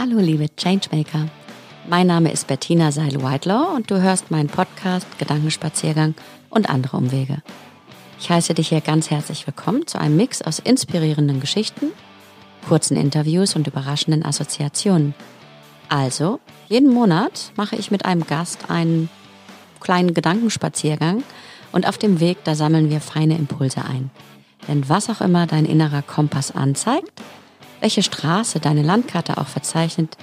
Hallo liebe Changemaker. Mein Name ist Bettina Seil-Whitelaw und du hörst meinen Podcast Gedankenspaziergang und andere Umwege. Ich heiße dich hier ganz herzlich willkommen zu einem Mix aus inspirierenden Geschichten, kurzen Interviews und überraschenden Assoziationen. Also, jeden Monat mache ich mit einem Gast einen kleinen Gedankenspaziergang und auf dem Weg, da sammeln wir feine Impulse ein. Denn was auch immer dein innerer Kompass anzeigt, welche Straße deine Landkarte auch verzeichnet,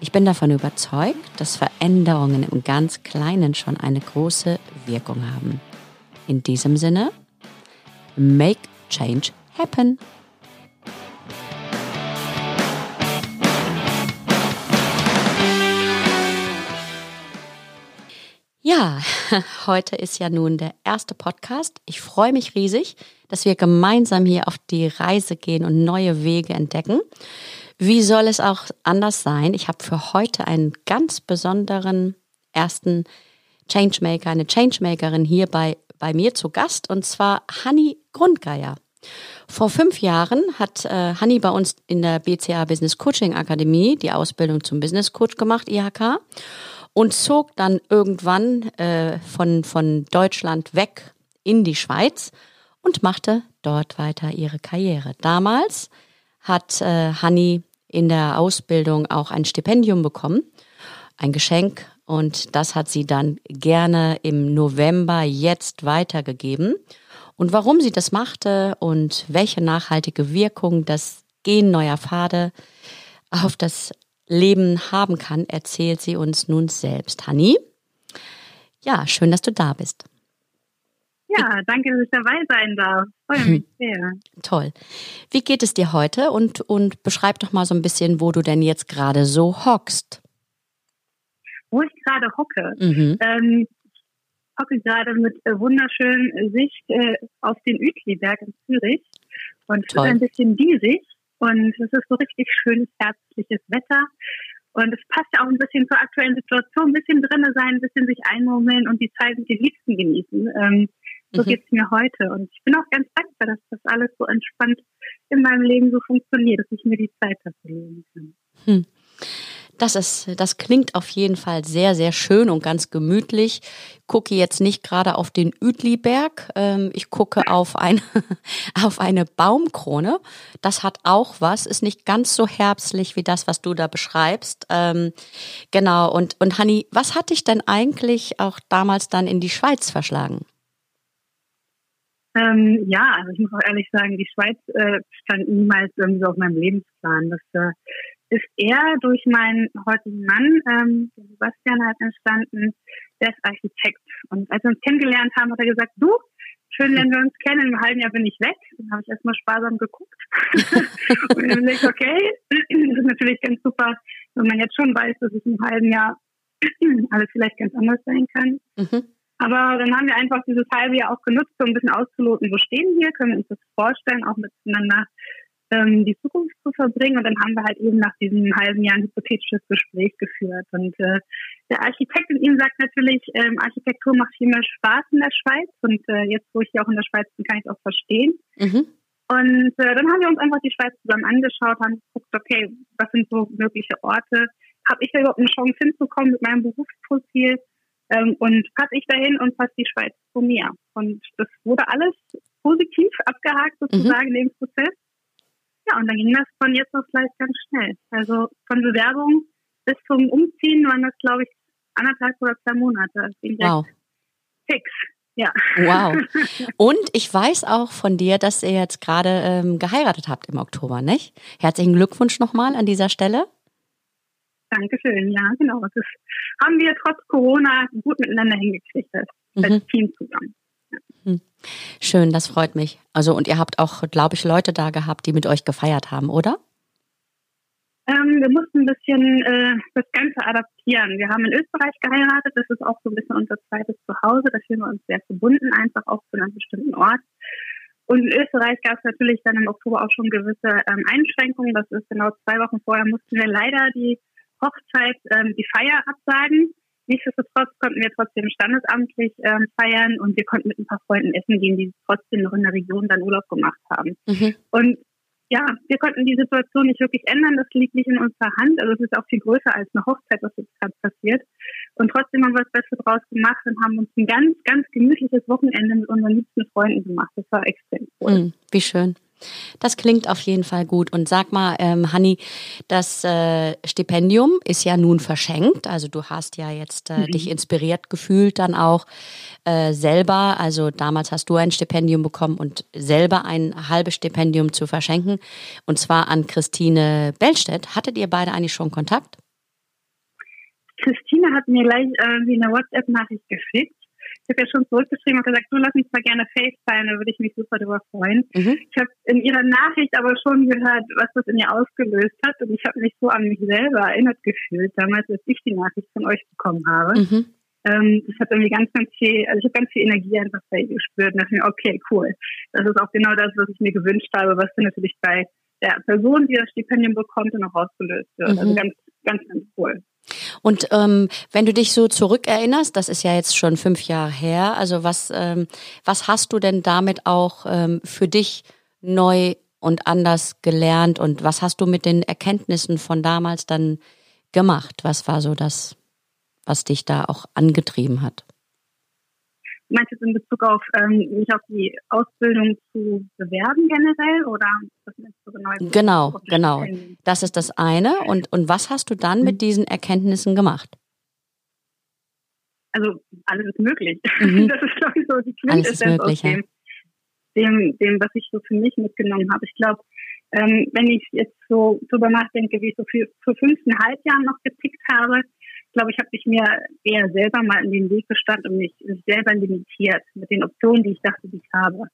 ich bin davon überzeugt, dass Veränderungen im ganz Kleinen schon eine große Wirkung haben. In diesem Sinne, make change happen. Ja, heute ist ja nun der erste Podcast. Ich freue mich riesig, dass wir gemeinsam hier auf die Reise gehen und neue Wege entdecken. Wie soll es auch anders sein? Ich habe für heute einen ganz besonderen ersten Changemaker, eine Changemakerin hier bei, bei mir zu Gast und zwar Hanni Grundgeier. Vor fünf Jahren hat äh, Hanni bei uns in der BCA Business Coaching Akademie die Ausbildung zum Business Coach gemacht, IHK und zog dann irgendwann äh, von, von Deutschland weg in die Schweiz und machte dort weiter ihre Karriere. Damals hat äh, Hanni in der Ausbildung auch ein Stipendium bekommen, ein Geschenk und das hat sie dann gerne im November jetzt weitergegeben. Und warum sie das machte und welche nachhaltige Wirkung das Gehen neuer Pfade auf das Leben haben kann, erzählt sie uns nun selbst. Hanni, ja, schön, dass du da bist. Ja, danke, dass ich dabei sein darf. Freue mich sehr. Toll. Wie geht es dir heute und, und beschreib doch mal so ein bisschen, wo du denn jetzt gerade so hockst. Wo ich gerade hocke. Mhm. Ähm, ich hocke gerade mit äh, wunderschönen Sicht äh, auf den Uetliberg in Zürich und es ist ein bisschen diesig. Und es ist so richtig schönes, herzliches Wetter. Und es passt ja auch ein bisschen zur aktuellen Situation, ein bisschen drinnen sein, ein bisschen sich einmummeln und die Zeit mit den Liebsten genießen. Ähm, so mhm. geht's mir heute. Und ich bin auch ganz dankbar, dass das alles so entspannt in meinem Leben so funktioniert, dass ich mir die Zeit dafür nehmen kann. Hm. Das ist, das klingt auf jeden Fall sehr, sehr schön und ganz gemütlich. Ich gucke jetzt nicht gerade auf den Uetliberg. Ähm, ich gucke auf eine, auf eine Baumkrone. Das hat auch was, ist nicht ganz so herbstlich wie das, was du da beschreibst. Ähm, genau. Und, und Hanni, was hat dich denn eigentlich auch damals dann in die Schweiz verschlagen? Ähm, ja, also ich muss auch ehrlich sagen, die Schweiz äh, stand niemals irgendwie auf meinem Lebensplan. Das äh, ist eher durch meinen heutigen Mann, ähm, Sebastian, halt entstanden. Der ist Architekt. Und als wir uns kennengelernt haben, hat er gesagt, du, schön lernen wir uns kennen, im halben Jahr bin ich weg. Dann habe ich erstmal sparsam geguckt. und dann ich, okay, das ist natürlich ganz super, wenn man jetzt schon weiß, dass es im halben Jahr alles vielleicht ganz anders sein kann. Mhm. Aber dann haben wir einfach dieses halbe Jahr auch genutzt, um ein bisschen auszuloten, wo stehen wir, können wir uns das vorstellen, auch miteinander ähm, die Zukunft zu verbringen. Und dann haben wir halt eben nach diesem halben Jahr ein hypothetisches Gespräch geführt. Und äh, der Architekt in ihm sagt natürlich, ähm, Architektur macht viel mehr Spaß in der Schweiz. Und äh, jetzt, wo ich hier auch in der Schweiz bin, kann ich es auch verstehen. Mhm. Und äh, dann haben wir uns einfach die Schweiz zusammen angeschaut, haben geguckt, okay, was sind so mögliche Orte? Habe ich da überhaupt eine Chance hinzukommen mit meinem Berufsprofil? Ähm, und passe ich dahin und passt die Schweiz zu mir? Und das wurde alles positiv abgehakt sozusagen mhm. in dem Prozess. Ja, und dann ging das von jetzt auf gleich ganz schnell. Also von Bewerbung bis zum Umziehen waren das, glaube ich, anderthalb oder zwei Monate. Wow. Fix. Ja. Wow. Und ich weiß auch von dir, dass ihr jetzt gerade ähm, geheiratet habt im Oktober, nicht? Herzlichen Glückwunsch nochmal an dieser Stelle. Dankeschön, ja, genau. Das haben wir trotz Corona gut miteinander hingekriegt, das mhm. Team zusammen. Mhm. Schön, das freut mich. Also und ihr habt auch, glaube ich, Leute da gehabt, die mit euch gefeiert haben, oder? Ähm, wir mussten ein bisschen äh, das Ganze adaptieren. Wir haben in Österreich geheiratet, das ist auch so ein bisschen unser zweites Zuhause, da fühlen wir uns sehr verbunden, einfach auch zu einem bestimmten Ort. Und in Österreich gab es natürlich dann im Oktober auch schon gewisse ähm, Einschränkungen. Das ist genau zwei Wochen vorher mussten wir leider die Hochzeit, ähm, die Feier absagen. Nichtsdestotrotz konnten wir trotzdem standesamtlich ähm, feiern und wir konnten mit ein paar Freunden essen gehen, die trotzdem noch in der Region dann Urlaub gemacht haben. Mhm. Und ja, wir konnten die Situation nicht wirklich ändern. Das liegt nicht in unserer Hand. Also es ist auch viel größer als eine Hochzeit, was jetzt gerade passiert. Und trotzdem haben wir das Beste draus gemacht und haben uns ein ganz, ganz gemütliches Wochenende mit unseren liebsten Freunden gemacht. Das war extrem cool. Mm, wie schön. Das klingt auf jeden Fall gut. Und sag mal, ähm, Hanni, das äh, Stipendium ist ja nun verschenkt. Also du hast ja jetzt äh, mhm. dich inspiriert gefühlt dann auch äh, selber. Also damals hast du ein Stipendium bekommen und selber ein halbes Stipendium zu verschenken. Und zwar an Christine Bellstedt. Hattet ihr beide eigentlich schon Kontakt? Christine hat mir gleich irgendwie eine WhatsApp-Nachricht geschickt ich habe ja schon zurückgeschrieben und gesagt, du lass mich mal gerne FaceTime, da würde ich mich super darüber freuen. Mhm. Ich habe in ihrer Nachricht aber schon gehört, was das in ihr ausgelöst hat und ich habe mich so an mich selber erinnert gefühlt, damals, als ich die Nachricht von euch bekommen habe. Mhm. Ähm, das hat irgendwie ganz, ganz viel, also ich habe ganz viel Energie einfach bei ihr gespürt und dachte mir, okay, cool. Das ist auch genau das, was ich mir gewünscht habe, was dann natürlich bei der Person, die das Stipendium bekommt, dann auch ausgelöst wird. Also mhm. Also ganz, ganz, ganz cool. Und ähm, wenn du dich so zurückerinnerst, das ist ja jetzt schon fünf Jahre her, also was, ähm, was hast du denn damit auch ähm, für dich neu und anders gelernt und was hast du mit den Erkenntnissen von damals dann gemacht? Was war so das, was dich da auch angetrieben hat? Meinst du in Bezug auf ähm, mich auf die Ausbildung zu bewerben generell oder was meinst du genau? Genau, genau. Das ist das eine. Und, und was hast du dann mhm. mit diesen Erkenntnissen gemacht? Also alles ist möglich. Mhm. Das ist, glaube ich, so die Quintessenz aus dem, dem, dem, was ich so für mich mitgenommen habe. Ich glaube, ähm, wenn ich jetzt so drüber nachdenke, wie ich so für, für fünfeinhalb Jahren noch getickt habe, glaube, ich habe mich mir eher selber mal in den Weg gestanden und mich selber limitiert mit den Optionen, die ich dachte, die ich habe.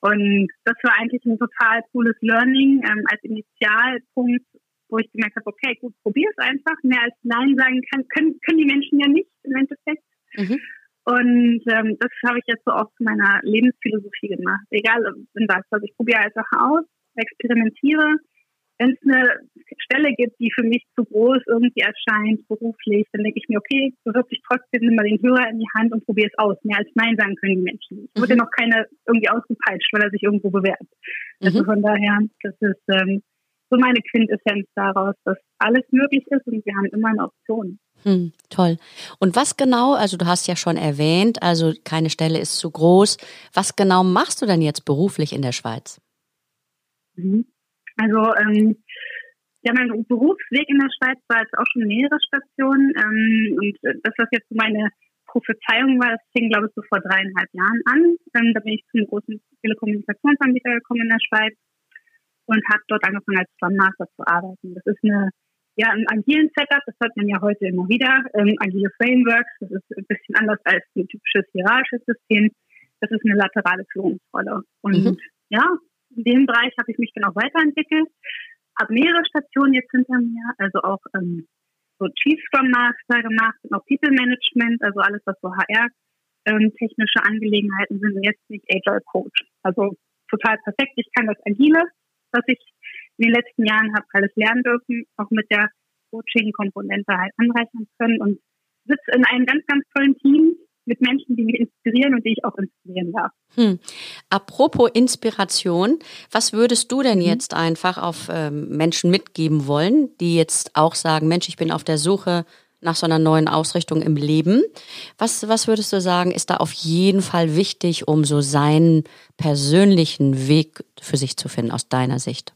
Und das war eigentlich ein total cooles Learning ähm, als Initialpunkt, wo ich gemerkt habe, okay, gut, probier es einfach. Mehr als Nein sagen kann, können, können die Menschen ja nicht im Endeffekt. Mhm. Und ähm, das habe ich jetzt so auch zu meiner Lebensphilosophie gemacht. Egal in was. Also ich probiere einfach aus, experimentiere wenn es eine Stelle gibt, die für mich zu groß irgendwie erscheint, beruflich, dann denke ich mir, okay, wirst dich trotzdem nimm mal den Hörer in die Hand und probier es aus. Mehr als Nein sagen können die Menschen nicht. Mhm. Wird ja noch keiner irgendwie ausgepeitscht, weil er sich irgendwo bewährt. Mhm. Also von daher, das ist ähm, so meine Quintessenz daraus, dass alles möglich ist und wir haben immer eine Option. Hm, toll. Und was genau, also du hast ja schon erwähnt, also keine Stelle ist zu groß. Was genau machst du denn jetzt beruflich in der Schweiz? Mhm. Also ähm, ja, mein Berufsweg in der Schweiz war jetzt auch schon mehrere Stationen. Ähm, und das, was jetzt meine Prophezeiung war, das fing, glaube ich, so vor dreieinhalb Jahren an. Ähm, da bin ich zu einem großen Telekommunikationsanbieter gekommen in der Schweiz und habe dort angefangen, als Scrum Master zu arbeiten. Das ist eine, ja, ein agilen Setup, das hört man ja heute immer wieder. Ähm, agile Frameworks, das ist ein bisschen anders als ein typisches hierarchisches System. Das ist eine laterale Führungsrolle. Und mhm. ja, in dem Bereich habe ich mich dann auch weiterentwickelt, habe mehrere Stationen jetzt hinter mir, also auch ähm, so Chief Scrum Master gemacht und auch People Management, also alles, was so HR ähm, technische Angelegenheiten sind und jetzt nicht Agile Coach. Also total perfekt. Ich kann das Agile, was ich in den letzten Jahren habe alles lernen dürfen, auch mit der Coaching-Komponente halt anreichern können und sitze in einem ganz, ganz tollen Team, mit Menschen, die mich inspirieren und die ich auch inspirieren darf. Hm. Apropos Inspiration, was würdest du denn mhm. jetzt einfach auf ähm, Menschen mitgeben wollen, die jetzt auch sagen, Mensch, ich bin auf der Suche nach so einer neuen Ausrichtung im Leben. Was, was würdest du sagen, ist da auf jeden Fall wichtig, um so seinen persönlichen Weg für sich zu finden, aus deiner Sicht?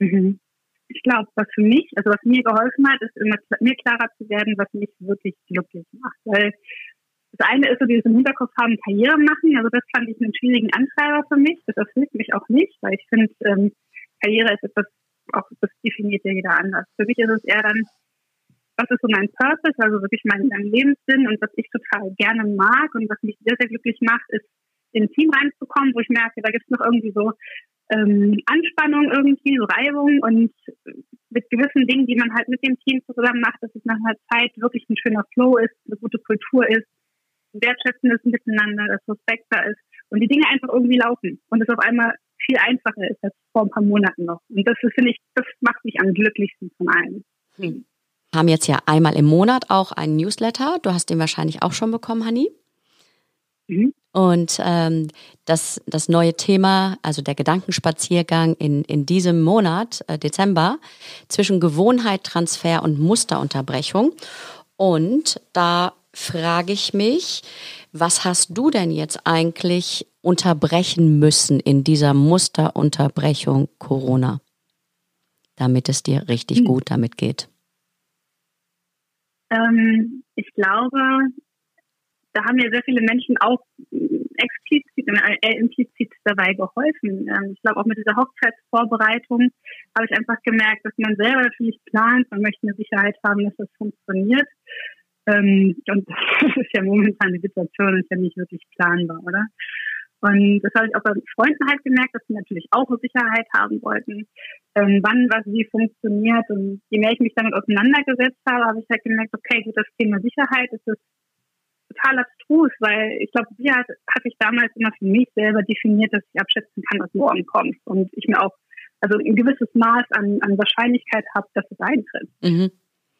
Mhm. Ich glaube, was für mich, also was mir geholfen hat, ist immer mir klarer zu werden, was mich wirklich glücklich macht. Weil das eine ist so dieses im Hinterkopf haben, Karriere machen. Also das fand ich einen schwierigen Antreiber für mich. Das erfüllt mich auch nicht, weil ich finde, ähm, Karriere ist etwas, auch das definiert ja jeder anders. Für mich ist es eher dann, was ist so mein Purpose, also wirklich mein, mein Lebenssinn und was ich total gerne mag und was mich sehr, sehr glücklich macht, ist in ein Team reinzukommen, wo ich merke, da gibt es noch irgendwie so ähm, Anspannung irgendwie, so Reibung und mit gewissen Dingen, die man halt mit dem Team zusammen macht, dass es nach einer Zeit wirklich ein schöner Flow ist, eine gute Kultur ist wertschätzendes Miteinander, dass Respekt da ist und die Dinge einfach irgendwie laufen und es auf einmal viel einfacher ist als vor ein paar Monaten noch. Und das finde ich, das macht mich am glücklichsten von allen. Hm. Wir haben jetzt ja einmal im Monat auch einen Newsletter. Du hast den wahrscheinlich auch schon bekommen, Hani. Mhm. Und ähm, das, das neue Thema, also der Gedankenspaziergang in, in diesem Monat, äh, Dezember, zwischen Gewohnheit, Transfer und Musterunterbrechung. Und da frage ich mich, was hast du denn jetzt eigentlich unterbrechen müssen in dieser Musterunterbrechung Corona, damit es dir richtig hm. gut damit geht? Ähm, ich glaube, da haben mir sehr viele Menschen auch explizit und äh, implizit dabei geholfen. Ähm, ich glaube, auch mit dieser Hochzeitsvorbereitung habe ich einfach gemerkt, dass man selber natürlich plant, man möchte eine Sicherheit haben, dass das funktioniert. Ähm, und das ist ja momentan die Situation, ist ja nicht wirklich planbar, oder? Und das habe ich auch bei Freunden halt gemerkt, dass sie natürlich auch Sicherheit haben wollten, ähm, wann was wie funktioniert. Und je mehr ich mich damit auseinandergesetzt habe, habe ich halt gemerkt, okay, gut, das Thema Sicherheit ist total abstrus, weil ich glaube, Sicherheit hatte ich damals immer für mich selber definiert, dass ich abschätzen kann, was morgen kommt. Und ich mir auch also ein gewisses Maß an, an Wahrscheinlichkeit habe, dass es eintritt. Mhm.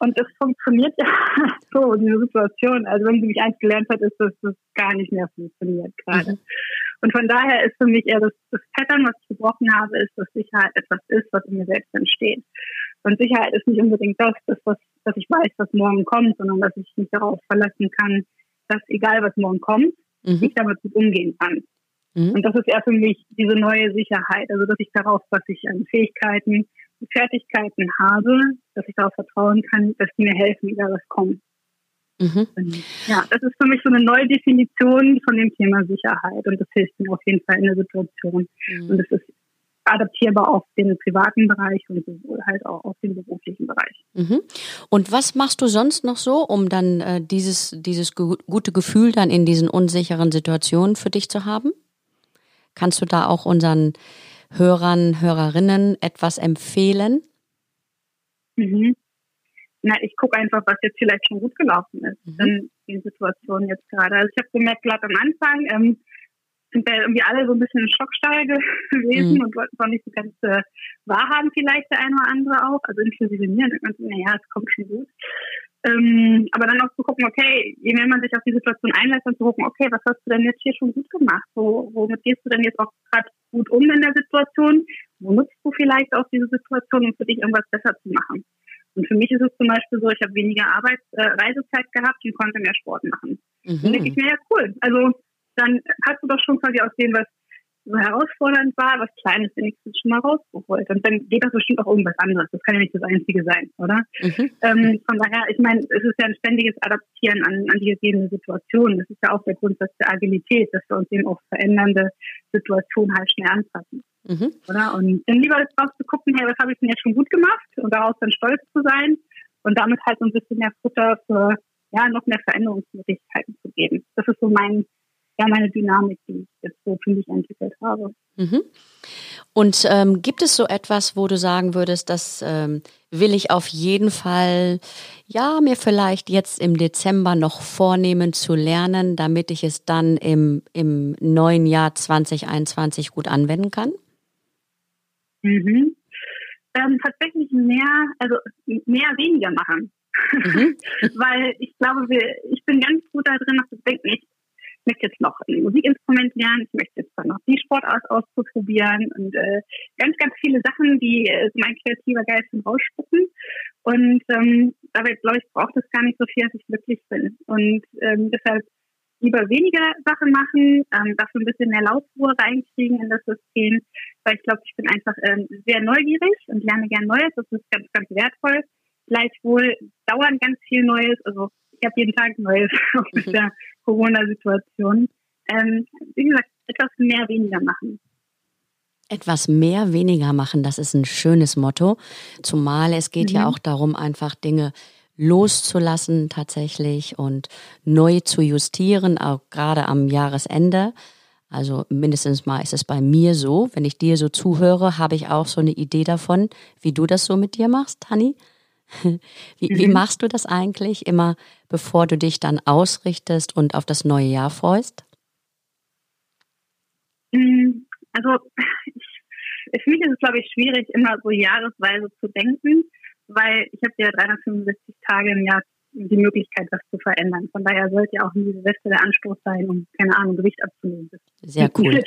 Und das funktioniert ja so, diese Situation. Also wenn sie mich eins gelernt hat, ist, dass das gar nicht mehr funktioniert gerade. Mhm. Und von daher ist für mich eher das, das Pattern, was ich gebrochen habe, ist, dass Sicherheit etwas ist, was in mir selbst entsteht. Und Sicherheit ist nicht unbedingt das, das was, dass ich weiß, was morgen kommt, sondern dass ich mich darauf verlassen kann, dass egal was morgen kommt, mhm. ich damit gut umgehen kann. Mhm. Und das ist eher für mich diese neue Sicherheit, also dass ich darauf, was ich an Fähigkeiten Fertigkeiten habe, dass ich darauf vertrauen kann, dass die mir helfen, egal was kommt. Mhm. Ja, das ist für mich so eine neue Definition von dem Thema Sicherheit und das hilft mir auf jeden Fall in der Situation. Mhm. Und es ist adaptierbar auf den privaten Bereich und sowohl halt auch auf den beruflichen Bereich. Mhm. Und was machst du sonst noch so, um dann äh, dieses, dieses gute Gefühl dann in diesen unsicheren Situationen für dich zu haben? Kannst du da auch unseren Hörern, Hörerinnen etwas empfehlen? Mhm. Na, ich gucke einfach, was jetzt vielleicht schon gut gelaufen ist mhm. in den Situationen jetzt gerade. Also ich habe gemerkt, gerade am Anfang ähm, sind wir irgendwie alle so ein bisschen in Schockstarre gewesen mhm. und wollten es auch nicht so ganz äh, wahrhaben, vielleicht der eine oder andere auch, also inklusive mir. Und naja, es kommt schon gut. Ähm, aber dann auch zu gucken, okay, je mehr man sich auf die Situation einlässt, dann zu gucken, okay, was hast du denn jetzt hier schon gut gemacht? Wo, womit gehst du denn jetzt auch gerade gut um in der Situation? Wo nutzt du vielleicht auch diese Situation, um für dich irgendwas besser zu machen? Und für mich ist es zum Beispiel so, ich habe weniger Arbeits äh, Reisezeit gehabt und konnte mehr Sport machen. Mhm. Und denke ich mir, ja cool. Also dann hast du doch schon quasi aus dem, was so herausfordernd war, was Kleines wenigstens schon mal rausgeholt. Und dann geht das bestimmt auch irgendwas anderes. Das kann ja nicht das Einzige sein, oder? Mhm. Ähm, von daher, ich meine, es ist ja ein ständiges Adaptieren an, an die gegebene Situation. Das ist ja auch der Grundsatz der Agilität, dass wir uns eben auf verändernde Situationen halt schnell anpassen. Mhm. Oder? Und dann lieber drauf zu gucken, hey, was habe ich denn jetzt schon gut gemacht und daraus dann stolz zu sein und damit halt so ein bisschen mehr Futter für ja, noch mehr Veränderungsmöglichkeiten zu geben. Das ist so mein ja meine Dynamik, die ich jetzt so für mich entwickelt habe. Mhm. Und ähm, gibt es so etwas, wo du sagen würdest, das ähm, will ich auf jeden Fall, ja, mir vielleicht jetzt im Dezember noch vornehmen zu lernen, damit ich es dann im, im neuen Jahr 2021 gut anwenden kann? Mhm. Ähm, tatsächlich mehr, also mehr weniger machen. Mhm. Weil ich glaube, wir, ich bin ganz gut da drin, noch zu denken, ich ich möchte jetzt noch ein Musikinstrument lernen, ich möchte jetzt dann noch die Sportart ausprobieren und äh, ganz, ganz viele Sachen, die äh, mein kreativer Geist rausspucken. Und ähm, dabei, glaube ich, braucht es gar nicht so viel, dass ich glücklich bin. Und ähm, deshalb lieber weniger Sachen machen, ähm, dafür ein bisschen mehr Lautruhe reinkriegen in das System, weil ich glaube, ich bin einfach ähm, sehr neugierig und lerne gern Neues. Das ist ganz, ganz wertvoll. Gleichwohl dauern ganz viel Neues. Also habe jeden Tag Neues mit der Corona-Situation. Ähm, wie gesagt, etwas mehr weniger machen. Etwas mehr weniger machen, das ist ein schönes Motto. Zumal es geht mhm. ja auch darum, einfach Dinge loszulassen tatsächlich und neu zu justieren, auch gerade am Jahresende. Also mindestens mal ist es bei mir so. Wenn ich dir so zuhöre, habe ich auch so eine Idee davon, wie du das so mit dir machst, Hanni. Wie, mhm. wie machst du das eigentlich immer, bevor du dich dann ausrichtest und auf das neue Jahr freust? Mm, also ich, für mich ist es, glaube ich, schwierig, immer so jahresweise zu denken, weil ich habe ja 365 Tage im Jahr die Möglichkeit, was zu verändern. Von daher sollte ja auch nie Silvester der Anstoß sein, um, keine Ahnung, Gewicht abzunehmen. Das Sehr cool.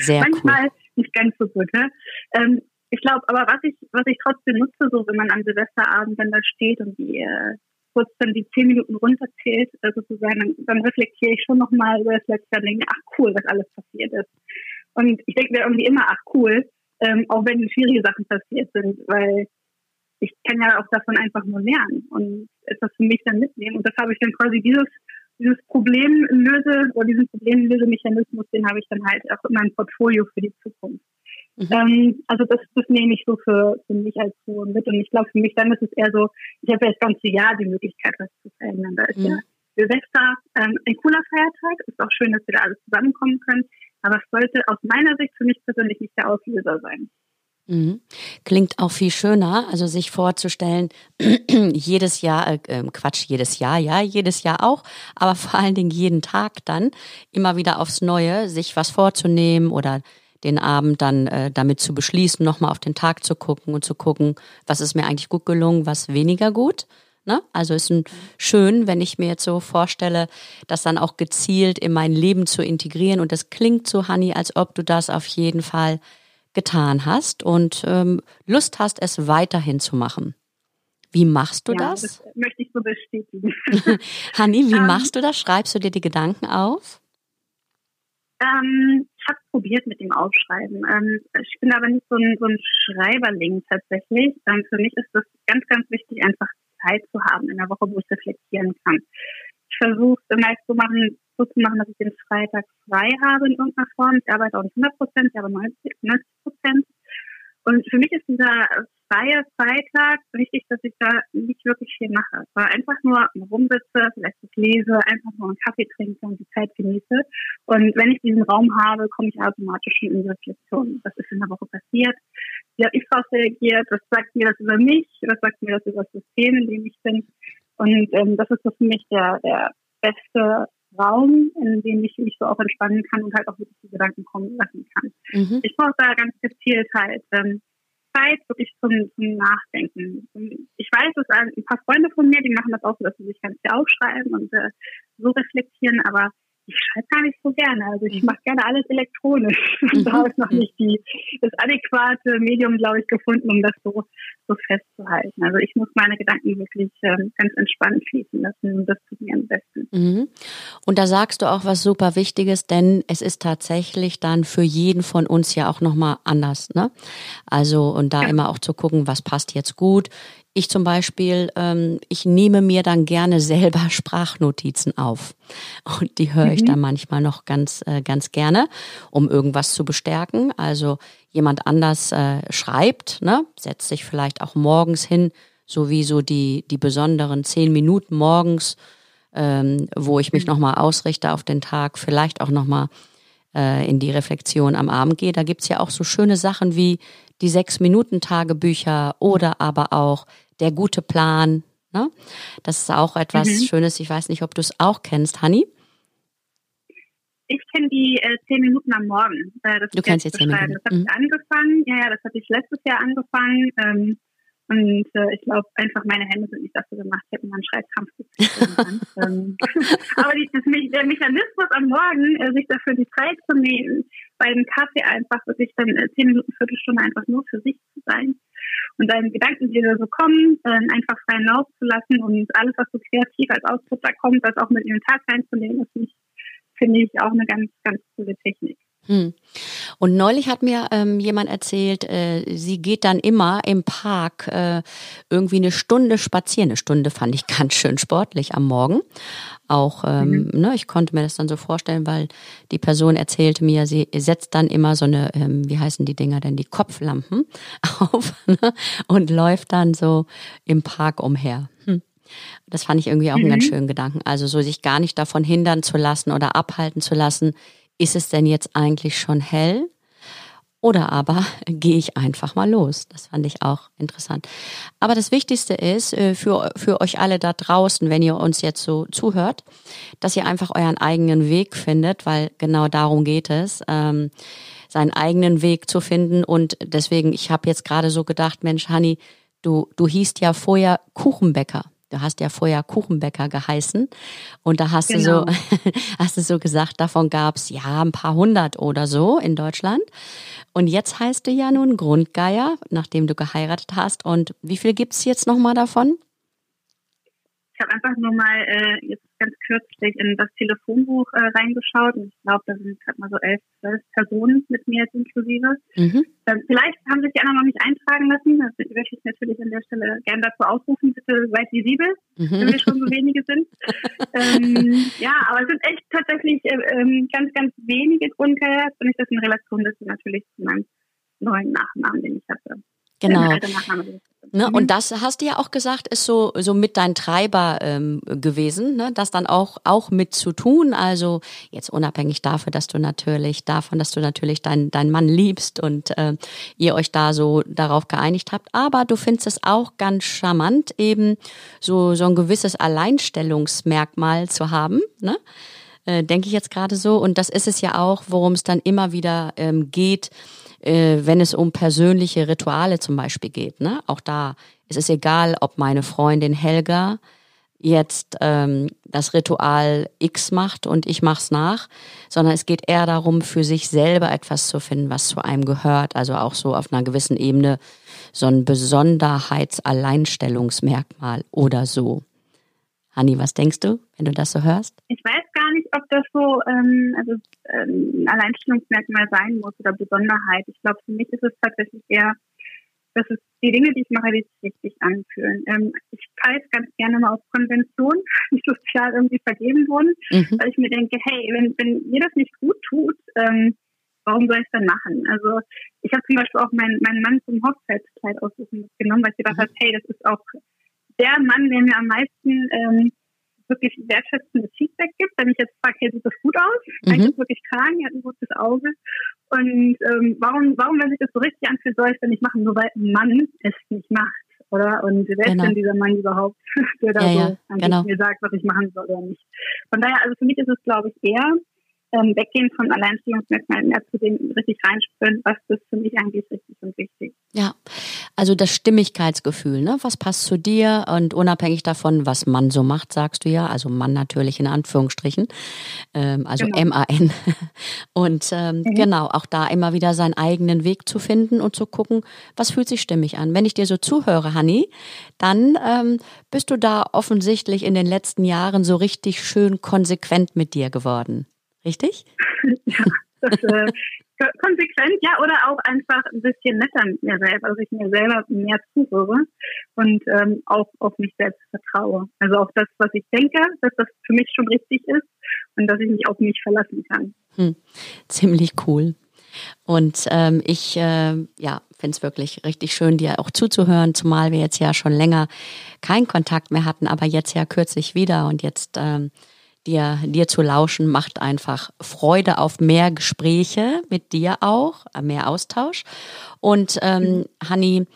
Sehr Manchmal cool. nicht ganz so gut. Ne? Ähm, ich glaube, aber was ich, was ich trotzdem nutze, so wenn man am Silvesterabend dann da steht und die äh, kurz dann die zehn Minuten runterzählt, äh, sozusagen, dann, dann reflektiere ich schon nochmal über das letzte Jahr und denke, ach cool, was alles passiert ist. Und ich denke mir irgendwie immer, ach cool, ähm, auch wenn schwierige Sachen passiert sind, weil ich kann ja auch davon einfach nur lernen und etwas für mich dann mitnehmen. Und das habe ich dann quasi dieses, dieses Problemlöse oder diesen Problemlösemechanismus, den habe ich dann halt auch in meinem Portfolio für die Zukunft. Mhm. Ähm, also das, das nehme ich so für, für mich als so mit. Und ich glaube, für mich dann ist es eher so, ich habe ja das ganze Jahr die Möglichkeit, was zu verändern. Da ist mhm. ja Silvester ähm, ein cooler Feiertag. Ist auch schön, dass wir da alle zusammenkommen können. Aber es sollte aus meiner Sicht für mich persönlich nicht der Auslöser sein. Mhm. Klingt auch viel schöner, also sich vorzustellen, jedes Jahr, äh, ähm, Quatsch, jedes Jahr, ja, jedes Jahr auch, aber vor allen Dingen jeden Tag dann immer wieder aufs Neue, sich was vorzunehmen oder den Abend dann äh, damit zu beschließen, nochmal auf den Tag zu gucken und zu gucken, was ist mir eigentlich gut gelungen, was weniger gut. Ne? Also ist ein, schön, wenn ich mir jetzt so vorstelle, das dann auch gezielt in mein Leben zu integrieren. Und das klingt so, Hanni, als ob du das auf jeden Fall getan hast und ähm, Lust hast, es weiterhin zu machen. Wie machst du ja, das? das? möchte ich so bestätigen. Hanni, wie um, ähm. machst du das? Schreibst du dir die Gedanken auf? Ähm, ich habe es probiert mit dem Aufschreiben. Ähm, ich bin aber nicht so ein, so ein Schreiberling tatsächlich. Ähm, für mich ist das ganz, ganz wichtig, einfach Zeit zu haben in der Woche, wo ich reflektieren kann. Ich versuche meist so, machen, so zu machen, dass ich den Freitag frei habe in irgendeiner Form. Ich arbeite auch nicht 100 Prozent, ich habe 90 Prozent. Und für mich ist dieser freie Freitag wichtig, dass ich da nicht wirklich viel mache. Es war einfach nur rumsitze, vielleicht was lese, einfach nur einen Kaffee trinke und die Zeit genieße. Und wenn ich diesen Raum habe, komme ich automatisch schon in die Reflexion. Was ist in der Woche passiert? Wie habe ich darauf reagiert? Was sagt mir das über mich? Was sagt mir das über das System, in dem ich bin? Und ähm, das ist so für mich der, der beste Raum, in dem ich mich so auch entspannen kann und halt auch wirklich die Gedanken kommen lassen kann. Mhm. Ich brauche da ganz gezielt halt ähm, Zeit wirklich zum, zum Nachdenken. Ich weiß, dass ein paar Freunde von mir, die machen das auch so, dass sie sich ganz viel aufschreiben und äh, so reflektieren, aber ich schreibe gar nicht so gerne. Also ich mhm. mache gerne alles elektronisch. Mhm. da habe ich noch nicht die, das adäquate Medium, glaube ich, gefunden, um das so, so festzuhalten. Also ich muss meine Gedanken wirklich ähm, ganz entspannt fließen lassen und das tut mir am besten. Mhm. Und da sagst du auch was super Wichtiges, denn es ist tatsächlich dann für jeden von uns ja auch nochmal anders. Ne? Also und da ja. immer auch zu gucken, was passt jetzt gut. Ich zum Beispiel, ähm, ich nehme mir dann gerne selber Sprachnotizen auf. Und die höre ich mhm. dann manchmal noch ganz, äh, ganz gerne, um irgendwas zu bestärken. Also jemand anders äh, schreibt, ne, setzt sich vielleicht auch morgens hin, so wie so die, die besonderen zehn Minuten morgens, ähm, wo ich mich mhm. nochmal ausrichte auf den Tag, vielleicht auch nochmal äh, in die Reflexion am Abend gehe. Da gibt's ja auch so schöne Sachen wie die Sechs-Minuten-Tagebücher oder aber auch der gute Plan. Ne? Das ist auch etwas mhm. Schönes. Ich weiß nicht, ob du es auch kennst, Hanni. Ich kenne die äh, zehn Minuten am Morgen. Äh, du kennst jetzt zehn Minuten. Das habe mhm. ich angefangen. Ja, ja, das habe ich letztes Jahr angefangen. Ähm, und äh, ich glaube, einfach meine Hände sind nicht dafür gemacht. Ich hätte mal einen Schreibkampf ähm, Aber die, das, der Mechanismus am Morgen, äh, sich dafür die Zeit zu nehmen, bei dem Kaffee einfach wirklich dann äh, zehn Minuten, Viertelstunde einfach nur für sich zu sein und deine Gedanken, die da so kommen, einfach freien Lauf zu lassen und alles, was so kreativ als Ausdruck da kommt, das auch mit in den Tag reinzunehmen, das finde ich auch eine ganz, ganz coole Technik. Hm. Und neulich hat mir ähm, jemand erzählt, äh, sie geht dann immer im Park äh, irgendwie eine Stunde spazieren. Eine Stunde fand ich ganz schön sportlich am Morgen. Auch, ähm, mhm. ne, ich konnte mir das dann so vorstellen, weil die Person erzählte mir, sie setzt dann immer so eine, ähm, wie heißen die Dinger denn, die Kopflampen auf ne, und läuft dann so im Park umher. Hm. Das fand ich irgendwie auch mhm. einen ganz mhm. schönen Gedanken. Also so sich gar nicht davon hindern zu lassen oder abhalten zu lassen, ist es denn jetzt eigentlich schon hell? Oder aber gehe ich einfach mal los. Das fand ich auch interessant. Aber das Wichtigste ist äh, für, für euch alle da draußen, wenn ihr uns jetzt so zuhört, dass ihr einfach euren eigenen Weg findet, weil genau darum geht es, ähm, seinen eigenen Weg zu finden. Und deswegen, ich habe jetzt gerade so gedacht, Mensch, Hanni, du, du hießt ja vorher Kuchenbäcker. Du hast ja vorher Kuchenbäcker geheißen und da hast genau. du so, hast du so gesagt, davon gab es ja ein paar hundert oder so in Deutschland. Und jetzt heißt du ja nun Grundgeier, nachdem du geheiratet hast. Und wie viel gibt es jetzt nochmal davon? Habe einfach nur mal äh, jetzt ganz kürzlich in das Telefonbuch äh, reingeschaut und ich glaube, da sind gerade mal so elf, zwölf Personen mit mir jetzt inklusive. Mhm. Ähm, vielleicht haben sich die anderen noch nicht eintragen lassen. Das möchte ich natürlich an der Stelle gerne dazu aufrufen. Bitte seid visibel, mhm. wenn wir schon so wenige sind. ähm, ja, aber es sind echt tatsächlich äh, ähm, ganz, ganz wenige Grundgeier, wenn ich das in Relation setze natürlich zu meinem neuen Nachnamen, den ich hatte. Genau. Ne? Mhm. Und das hast du ja auch gesagt, ist so, so mit dein Treiber ähm, gewesen, ne? das dann auch, auch mit zu tun. Also jetzt unabhängig dafür, dass du natürlich, davon, dass du natürlich deinen dein Mann liebst und äh, ihr euch da so darauf geeinigt habt. Aber du findest es auch ganz charmant, eben so, so ein gewisses Alleinstellungsmerkmal zu haben. Ne? Äh, Denke ich jetzt gerade so. Und das ist es ja auch, worum es dann immer wieder ähm, geht äh, wenn es um persönliche Rituale zum Beispiel geht. Ne? Auch da ist es egal, ob meine Freundin Helga jetzt ähm, das Ritual X macht und ich mach's nach, sondern es geht eher darum, für sich selber etwas zu finden, was zu einem gehört. Also auch so auf einer gewissen Ebene so ein Besonderheitsalleinstellungsmerkmal oder so. Hanni, was denkst du, wenn du das so hörst? Ich weiß ob das so ähm, also, ähm, ein Alleinstellungsmerkmal sein muss oder Besonderheit. Ich glaube, für mich ist es tatsächlich eher, dass es die Dinge, die ich mache, die sich richtig anfühlen. Ähm, ich pfeife ganz gerne mal auf Konventionen, die sozial irgendwie vergeben wurden, mhm. weil ich mir denke, hey, wenn, wenn mir das nicht gut tut, ähm, warum soll ich es dann machen? Also ich habe zum Beispiel auch meinen, meinen Mann zum Hochzeitskleid aussuchen genommen, weil ich gedacht mhm. habe, hey, das ist auch der Mann, der mir am meisten ähm, wirklich wertschätzendes Feedback gibt. Wenn ich jetzt frage, hey, sieht das gut aus? Mhm. Kann ich das wirklich tragen? Er hat ein gutes Auge. Und ähm, warum, warum, wenn sich das so richtig anfühlt, soll ich es denn nicht machen, nur weil ein Mann es nicht macht? Oder? Und wer genau. ist denn dieser Mann überhaupt, der da ja, so ja, genau. mir sagt, was ich machen soll oder nicht? Von daher, also für mich ist es, glaube ich, eher ähm, weggehen von Alleinstellungsmerkmalen, mehr zu dem richtig reinspüren, was ist für mich eigentlich richtig und wichtig. Ja, also das Stimmigkeitsgefühl, ne? Was passt zu dir und unabhängig davon, was Mann so macht, sagst du ja, also Mann natürlich in Anführungsstrichen, ähm, also genau. M-A-N. Und ähm, mhm. genau, auch da immer wieder seinen eigenen Weg zu finden und zu gucken, was fühlt sich stimmig an. Wenn ich dir so zuhöre, Hanni, dann ähm, bist du da offensichtlich in den letzten Jahren so richtig schön konsequent mit dir geworden. Richtig? ja, das, äh, konsequent, ja, oder auch einfach ein bisschen netter mit mir selber, also ich mir selber mehr zuhöre und ähm, auch auf mich selbst vertraue. Also auf das, was ich denke, dass das für mich schon richtig ist und dass ich mich auf mich verlassen kann. Hm. Ziemlich cool. Und ähm, ich äh, ja, finde es wirklich richtig schön, dir auch zuzuhören, zumal wir jetzt ja schon länger keinen Kontakt mehr hatten, aber jetzt ja kürzlich wieder und jetzt ähm, dir, dir zu lauschen macht einfach Freude auf mehr Gespräche mit dir auch, äh, mehr Austausch. Und ähm, mhm. Hanni,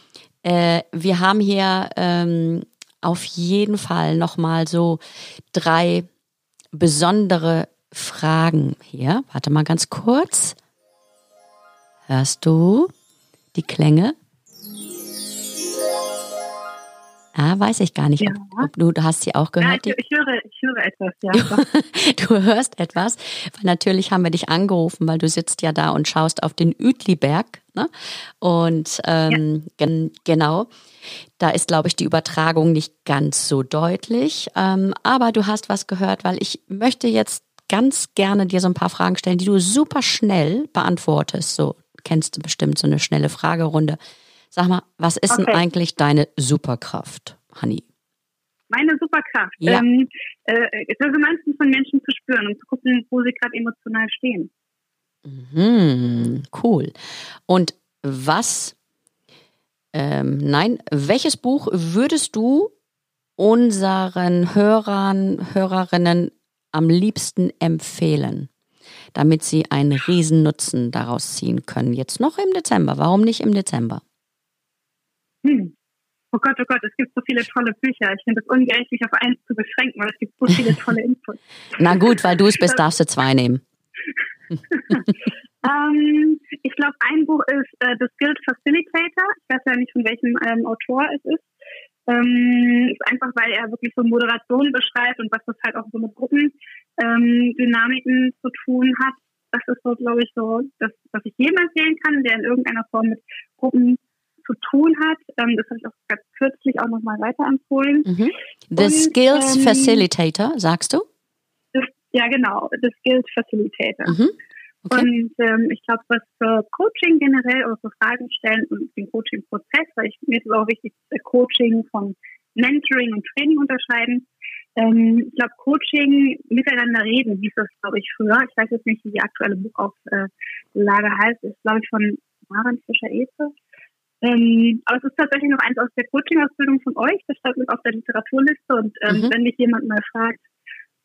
äh, wir haben hier ähm, auf jeden Fall nochmal so drei besondere Fragen hier. Warte mal ganz kurz. Hörst du die Klänge? Ah, weiß ich gar nicht, ja. ob, ob, du, du hast sie auch gehört. Ja, ich, ich, höre, ich höre etwas, ja. Du, hörst etwas, weil natürlich haben wir dich angerufen, weil du sitzt ja da und schaust auf den Uetliberg. Ne? Und ähm, ja. gen, genau, da ist, glaube ich, die Übertragung nicht ganz so deutlich. Ähm, aber du hast was gehört, weil ich möchte jetzt ganz gerne dir so ein paar Fragen stellen, die du super schnell beantwortest. So kennst du bestimmt so eine schnelle Fragerunde. Sag mal, was ist okay. denn eigentlich deine Superkraft, Hanni? Meine Superkraft, ja. ähm, äh, Resonanzen von Menschen zu spüren und zu gucken, wo sie gerade emotional stehen. Mhm, cool. Und was, ähm, nein, welches Buch würdest du unseren Hörern, Hörerinnen am liebsten empfehlen, damit sie einen riesen Nutzen daraus ziehen können? Jetzt noch im Dezember. Warum nicht im Dezember? Hm, oh Gott, oh Gott, es gibt so viele tolle Bücher. Ich finde es ungerecht, mich auf eins zu beschränken, weil es gibt so viele tolle Inputs. Na gut, weil du es bist, darfst du zwei nehmen. ähm, ich glaube, ein Buch ist äh, The Skilled Facilitator. Ich weiß ja nicht, von welchem ähm, Autor es ist. Ähm, ist einfach, weil er wirklich so Moderation beschreibt und was das halt auch so mit Gruppendynamiken ähm, zu tun hat. Das ist so, glaube ich, so, das, was ich jedem empfehlen kann, der in irgendeiner Form mit Gruppen zu tun hat. Ähm, das habe ich auch ganz kürzlich auch nochmal weiterempfohlen. Mhm. The und, Skills ähm, Facilitator, sagst du? Das, ja, genau, The Skills Facilitator. Mhm. Okay. Und ähm, ich glaube, was für Coaching generell oder für Fragen stellen und den Coaching-Prozess, weil ich, mir ist es auch wichtig, Coaching von Mentoring und Training unterscheiden. Ähm, ich glaube, Coaching miteinander reden hieß das, glaube ich, früher. Ich weiß jetzt nicht, wie die aktuelle Buchauflage äh, heißt. Das ist, glaube ich, von Maren Fischer-Eze. Ähm, aber es ist tatsächlich noch eins aus der Coaching-Ausbildung von euch. Das stand mit auf der Literaturliste. Und ähm, mhm. wenn mich jemand mal fragt,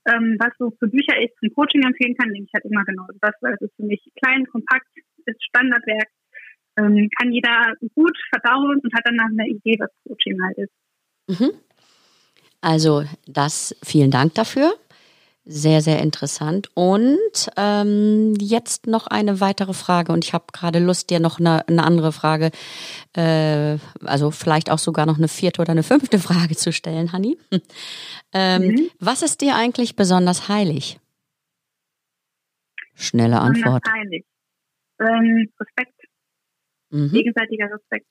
ähm, was so für Bücher ich zum Coaching empfehlen kann, denke ich halt immer genau das, weil es ist für mich klein, kompakt, ist Standardwerk, ähm, kann jeder gut verdauen und hat danach eine Idee, was Coaching halt ist. Mhm. Also das, vielen Dank dafür. Sehr, sehr interessant. Und ähm, jetzt noch eine weitere Frage. Und ich habe gerade Lust, dir noch eine, eine andere Frage, äh, also vielleicht auch sogar noch eine vierte oder eine fünfte Frage zu stellen, Hanni. Ähm, mhm. Was ist dir eigentlich besonders heilig? Schnelle Antwort. Besonders heilig. Ähm, Respekt. Mhm. Gegenseitiger Respekt.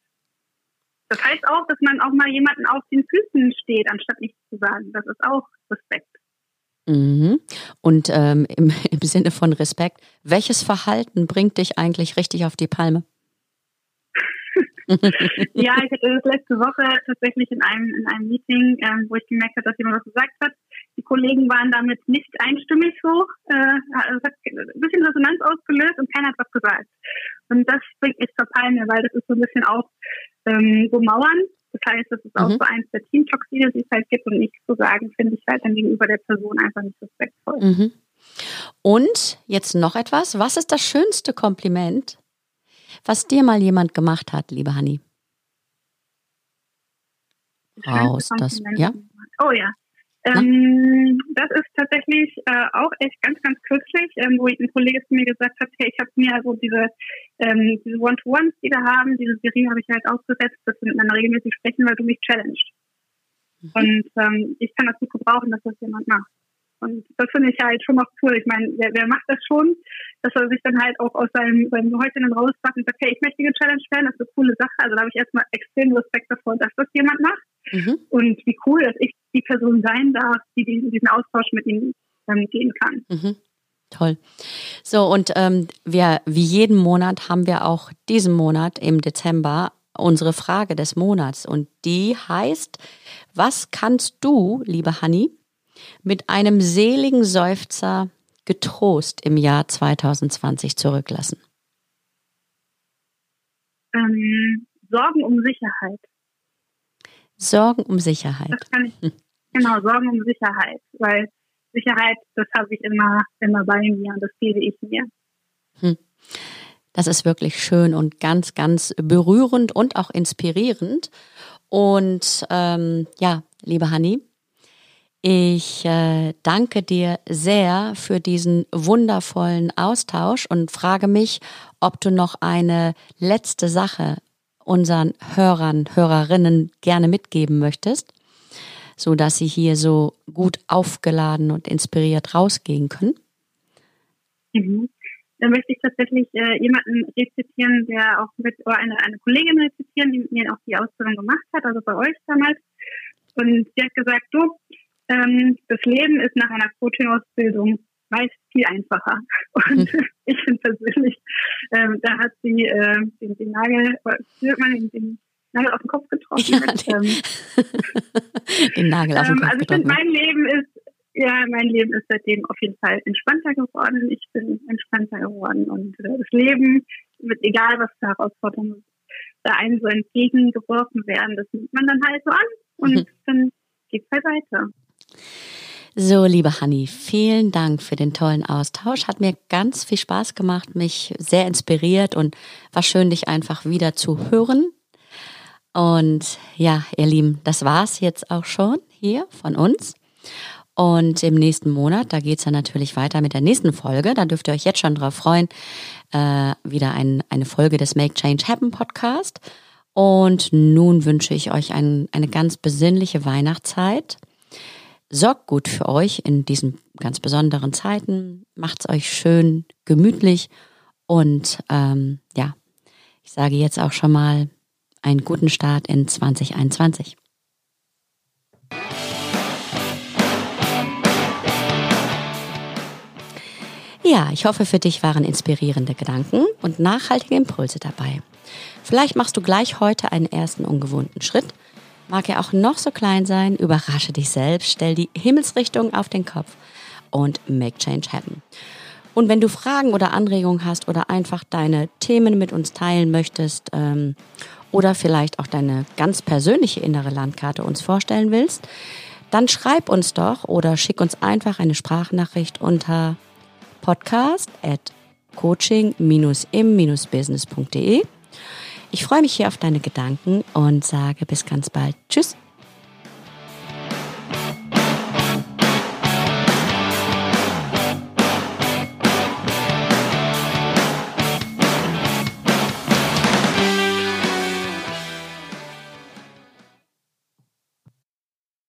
Das heißt auch, dass man auch mal jemanden auf den Füßen steht, anstatt nichts zu sagen. Das ist auch Respekt. Mhm. Und ähm, im, im Sinne von Respekt, welches Verhalten bringt dich eigentlich richtig auf die Palme? ja, ich hatte das letzte Woche tatsächlich in einem, in einem Meeting, ähm, wo ich gemerkt habe, dass jemand was gesagt hat. Die Kollegen waren damit nicht einstimmig so. Äh, es hat ein bisschen Resonanz ausgelöst und keiner hat was gesagt. Und das bringt mich zur Palme, weil das ist so ein bisschen auch ähm, so Mauern, das heißt, das ist auch mhm. so eins der Teamtoxine, die es halt gibt und nichts zu sagen, finde ich halt dann gegenüber der Person einfach nicht respektvoll. Mhm. Und jetzt noch etwas. Was ist das schönste Kompliment, was dir mal jemand gemacht hat, liebe Hanni? Raus, das, ja? Oh ja. Ähm, das ist tatsächlich äh, auch echt ganz, ganz kürzlich, ähm, wo ein Kollege zu mir gesagt hat, hey, ich habe mir also diese, ähm, diese One-to-Ones, die wir haben, diese Serie habe ich halt aufgesetzt, dass wir miteinander regelmäßig sprechen, weil du mich challenged. Mhm. Und ähm, ich kann das gut gebrauchen, dass das jemand macht. Und das finde ich halt schon noch cool. Ich meine, wer, wer macht das schon, dass er sich dann halt auch aus seinem, seinem Häuschen rauspackt und sagt, hey, ich möchte gechallenged werden, das ist eine coole Sache. Also da habe ich erstmal extrem Respekt davor, dass das jemand macht. Mhm. Und wie cool, dass ich die Person sein darf, die diesen, diesen Austausch mit ihm ähm, gehen kann. Mhm. Toll. So, und ähm, wir, wie jeden Monat, haben wir auch diesen Monat im Dezember unsere Frage des Monats. Und die heißt, was kannst du, liebe Hanni, mit einem seligen Seufzer getrost im Jahr 2020 zurücklassen? Ähm, Sorgen um Sicherheit. Sorgen um Sicherheit. Das kann ich, genau, Sorgen um Sicherheit, weil Sicherheit, das habe ich immer, immer bei mir und das gebe ich mir. Hm. Das ist wirklich schön und ganz, ganz berührend und auch inspirierend. Und ähm, ja, liebe Hanni, ich äh, danke dir sehr für diesen wundervollen Austausch und frage mich, ob du noch eine letzte Sache unseren Hörern, Hörerinnen gerne mitgeben möchtest, so dass sie hier so gut aufgeladen und inspiriert rausgehen können? Mhm. Dann möchte ich tatsächlich äh, jemanden rezitieren, der auch mit, oder eine, eine Kollegin rezitieren, die mit mir auch die Ausbildung gemacht hat, also bei euch damals. Und sie hat gesagt, du, ähm, das Leben ist nach einer Coaching-Ausbildung meist viel einfacher. Und mhm. ich finde persönlich, ähm, da hat sie äh, den, den Nagel, man den, den Nagel auf den Kopf getroffen. Ja, den, ähm, den Nagel auf den ähm, Kopf Also ich finde, mein Leben ist, ja, mein Leben ist seitdem auf jeden Fall entspannter geworden. Ich bin entspannter geworden und äh, das Leben, mit egal was für Herausforderungen da einem so entgegengeworfen werden, das nimmt man dann halt so an und mhm. dann geht's halt weiter. So, liebe Hanni, vielen Dank für den tollen Austausch. Hat mir ganz viel Spaß gemacht, mich sehr inspiriert und war schön, dich einfach wieder zu hören. Und ja, ihr Lieben, das war's jetzt auch schon hier von uns. Und im nächsten Monat, da geht's dann natürlich weiter mit der nächsten Folge. Da dürft ihr euch jetzt schon drauf freuen. Äh, wieder ein, eine Folge des Make Change Happen Podcast. Und nun wünsche ich euch ein, eine ganz besinnliche Weihnachtszeit. Sorgt gut für euch in diesen ganz besonderen Zeiten. Macht's euch schön gemütlich. Und ähm, ja, ich sage jetzt auch schon mal einen guten Start in 2021. Ja, ich hoffe, für dich waren inspirierende Gedanken und nachhaltige Impulse dabei. Vielleicht machst du gleich heute einen ersten ungewohnten Schritt. Mag er auch noch so klein sein, überrasche dich selbst, stell die Himmelsrichtung auf den Kopf und make change happen. Und wenn du Fragen oder Anregungen hast oder einfach deine Themen mit uns teilen möchtest ähm, oder vielleicht auch deine ganz persönliche innere Landkarte uns vorstellen willst, dann schreib uns doch oder schick uns einfach eine Sprachnachricht unter podcast at coaching-im-business.de. Ich freue mich hier auf deine Gedanken und sage bis ganz bald. Tschüss.